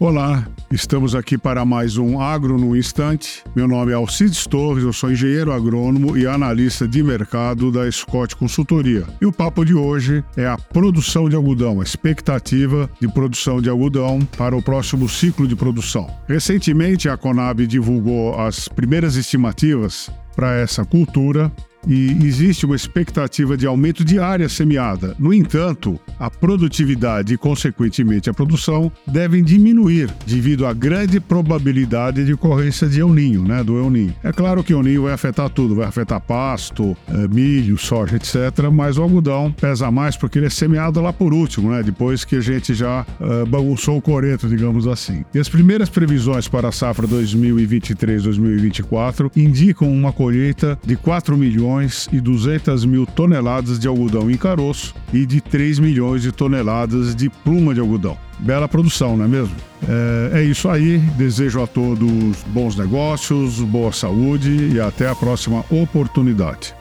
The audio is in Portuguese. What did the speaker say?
Olá, estamos aqui para mais um Agro no Instante. Meu nome é Alcides Torres, eu sou engenheiro agrônomo e analista de mercado da Scott Consultoria. E o papo de hoje é a produção de algodão, a expectativa de produção de algodão para o próximo ciclo de produção. Recentemente, a Conab divulgou as primeiras estimativas para essa cultura e existe uma expectativa de aumento de área semeada. No entanto, a produtividade e, consequentemente, a produção devem diminuir devido à grande probabilidade de ocorrência de El Ninho, né, do El Ninho. É claro que o Ninho vai afetar tudo, vai afetar pasto, eh, milho, soja, etc., mas o algodão pesa mais porque ele é semeado lá por último, né, depois que a gente já uh, bagunçou o coreto, digamos assim. E as primeiras previsões para a safra 2023-2024 indicam uma colheita de 4 milhões milhões e 200 mil toneladas de algodão em caroço e de 3 milhões de toneladas de pluma de algodão. Bela produção, não é mesmo? É, é isso aí. Desejo a todos bons negócios, boa saúde e até a próxima oportunidade.